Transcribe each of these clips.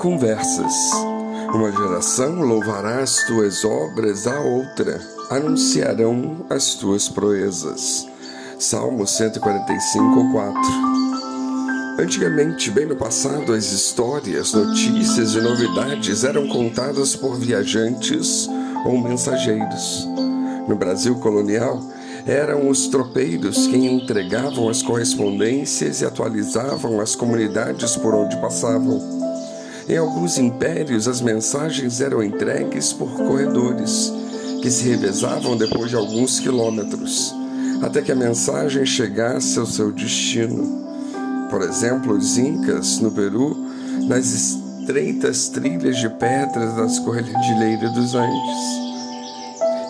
Conversas. Uma geração louvará as tuas obras, a outra anunciarão as tuas proezas. Salmo 145, 4. Antigamente, bem no passado, as histórias, notícias e novidades eram contadas por viajantes ou mensageiros. No Brasil colonial, eram os tropeiros quem entregavam as correspondências e atualizavam as comunidades por onde passavam. Em alguns impérios, as mensagens eram entregues por corredores, que se revezavam depois de alguns quilômetros, até que a mensagem chegasse ao seu destino. Por exemplo, os Incas, no Peru, nas estreitas trilhas de pedras das Cordilheiras dos Andes.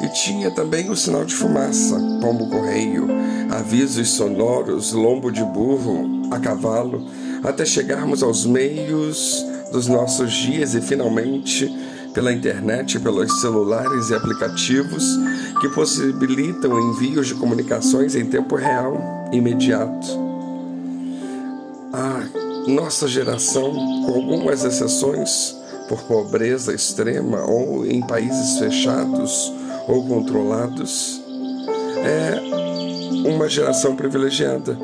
E tinha também o sinal de fumaça, pombo-correio, avisos sonoros, lombo de burro, a cavalo, até chegarmos aos meios dos nossos dias e finalmente pela internet, pelos celulares e aplicativos que possibilitam envios de comunicações em tempo real, imediato. A nossa geração, com algumas exceções, por pobreza extrema ou em países fechados, ou controlados, é uma geração privilegiada,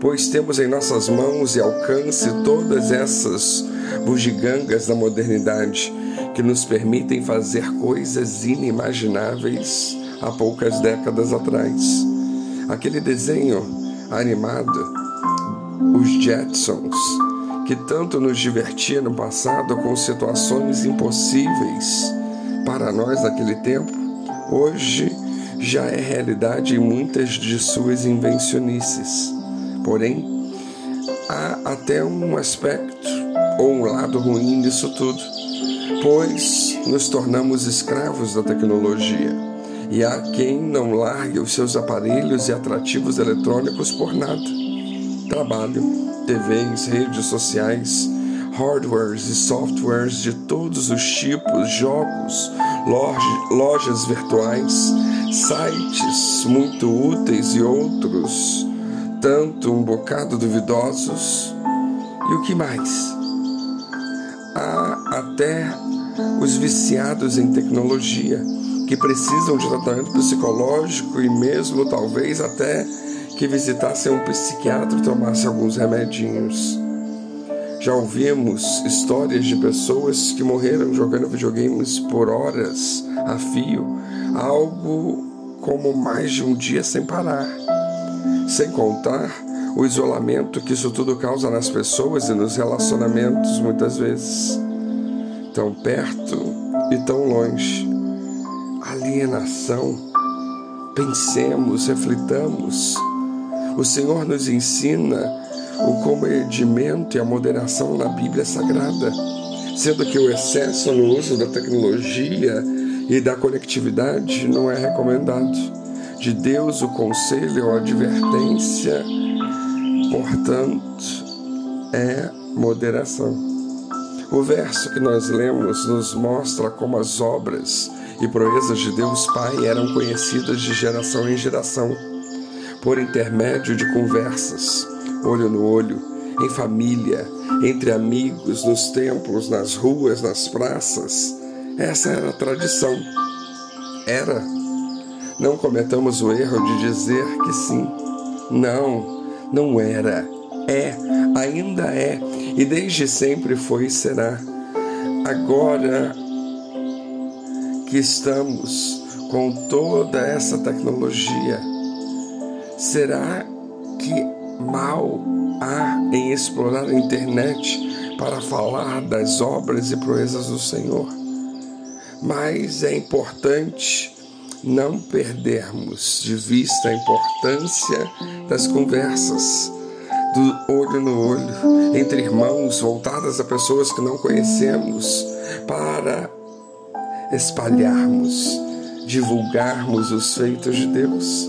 pois temos em nossas mãos e alcance todas essas bugigangas da modernidade que nos permitem fazer coisas inimagináveis há poucas décadas atrás. Aquele desenho animado, os Jetsons, que tanto nos divertia no passado com situações impossíveis para nós naquele tempo, hoje já é realidade em muitas de suas invencionices. Porém, há até um aspecto ou um lado ruim disso tudo, pois nos tornamos escravos da tecnologia. E há quem não largue os seus aparelhos e atrativos eletrônicos por nada. Trabalho, TVs, redes sociais, hardwares e softwares de todos os tipos, jogos, lojas virtuais, sites muito úteis e outros, tanto um bocado duvidosos. E o que mais? Há até os viciados em tecnologia, que precisam de tratamento psicológico e mesmo talvez até que visitassem um psiquiatra e tomassem alguns remedinhos. Já ouvimos histórias de pessoas que morreram jogando videogames por horas a fio, algo como mais de um dia sem parar. Sem contar o isolamento que isso tudo causa nas pessoas e nos relacionamentos, muitas vezes. Tão perto e tão longe. Alienação. Pensemos, reflitamos. O Senhor nos ensina o comedimento e a moderação na Bíblia Sagrada, sendo que o excesso no uso da tecnologia e da conectividade não é recomendado. De Deus o conselho ou advertência, portanto, é moderação. O verso que nós lemos nos mostra como as obras e proezas de Deus Pai eram conhecidas de geração em geração, por intermédio de conversas olho no olho, em família, entre amigos, nos templos, nas ruas, nas praças. Essa era a tradição. Era. Não cometamos o erro de dizer que sim. Não, não era. É, ainda é, e desde sempre foi e será. Agora que estamos com toda essa tecnologia, será que mal há em explorar a internet para falar das obras e proezas do Senhor. Mas é importante não perdermos de vista a importância das conversas, do olho no olho, entre irmãos, voltadas a pessoas que não conhecemos, para espalharmos, divulgarmos os feitos de Deus.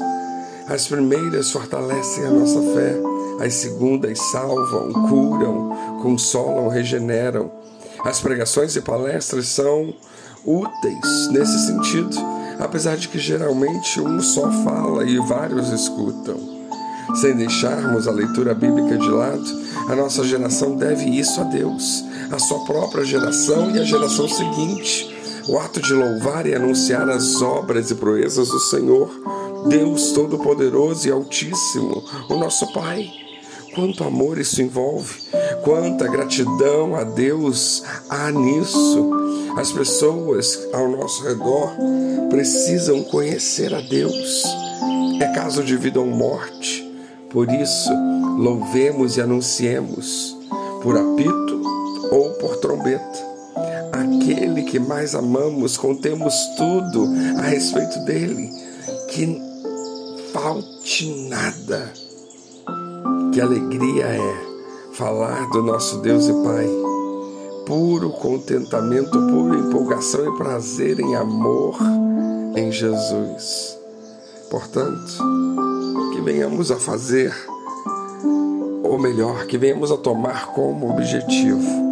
As primeiras fortalecem a nossa fé, as segundas salvam, curam, consolam, regeneram. As pregações e palestras são úteis nesse sentido, apesar de que geralmente um só fala e vários escutam. Sem deixarmos a leitura bíblica de lado, A nossa geração deve isso a Deus, a sua própria geração e a geração seguinte. O ato de louvar e anunciar as obras e proezas do Senhor, Deus Todo-Poderoso e Altíssimo, o nosso Pai. Quanto amor isso envolve, quanta gratidão a Deus há nisso. As pessoas ao nosso redor precisam conhecer a Deus. É caso de vida ou morte. Por isso, louvemos e anunciemos por apito ou por trombeta. Aquele que mais amamos, contemos tudo a respeito dele, que falte nada. Que alegria é falar do nosso Deus e Pai. Puro contentamento, pura empolgação e prazer em amor em Jesus. Portanto, que venhamos a fazer, ou melhor, que venhamos a tomar como objetivo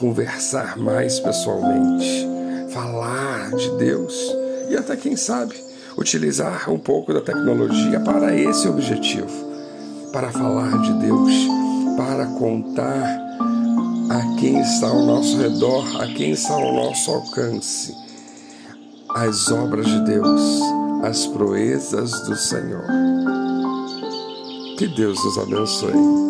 conversar mais pessoalmente, falar de Deus e até quem sabe utilizar um pouco da tecnologia para esse objetivo, para falar de Deus, para contar a quem está ao nosso redor, a quem está ao nosso alcance, as obras de Deus, as proezas do Senhor. Que Deus nos abençoe.